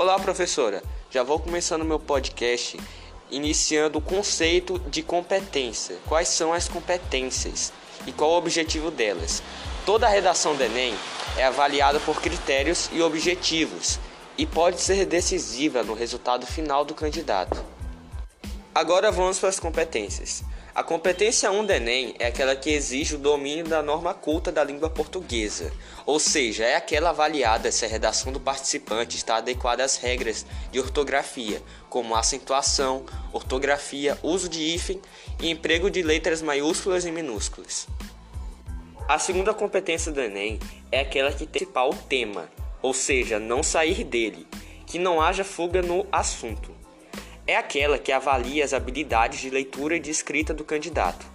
Olá, professora. Já vou começando meu podcast iniciando o conceito de competência. Quais são as competências e qual o objetivo delas? Toda a redação do Enem é avaliada por critérios e objetivos e pode ser decisiva no resultado final do candidato. Agora vamos para as competências. A competência 1 do Enem é aquela que exige o domínio da norma culta da língua portuguesa, ou seja, é aquela avaliada se a redação do participante está adequada às regras de ortografia, como acentuação, ortografia, uso de hífen e emprego de letras maiúsculas e minúsculas. A segunda competência do Enem é aquela que tem o tema, ou seja, não sair dele, que não haja fuga no assunto é aquela que avalia as habilidades de leitura e de escrita do candidato.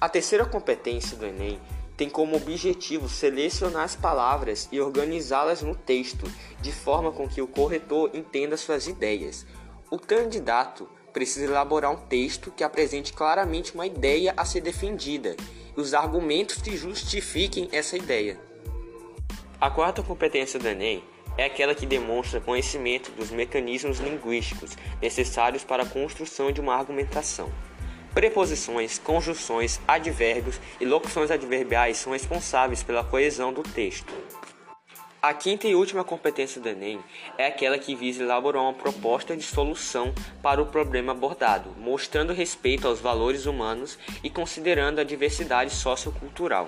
A terceira competência do Enem tem como objetivo selecionar as palavras e organizá-las no texto, de forma com que o corretor entenda suas ideias. O candidato precisa elaborar um texto que apresente claramente uma ideia a ser defendida e os argumentos que justifiquem essa ideia. A quarta competência do Enem é aquela que demonstra conhecimento dos mecanismos linguísticos necessários para a construção de uma argumentação. Preposições, conjunções, advérbios e locuções adverbiais são responsáveis pela coesão do texto. A quinta e última competência do Enem é aquela que visa elaborar uma proposta de solução para o problema abordado, mostrando respeito aos valores humanos e considerando a diversidade sociocultural.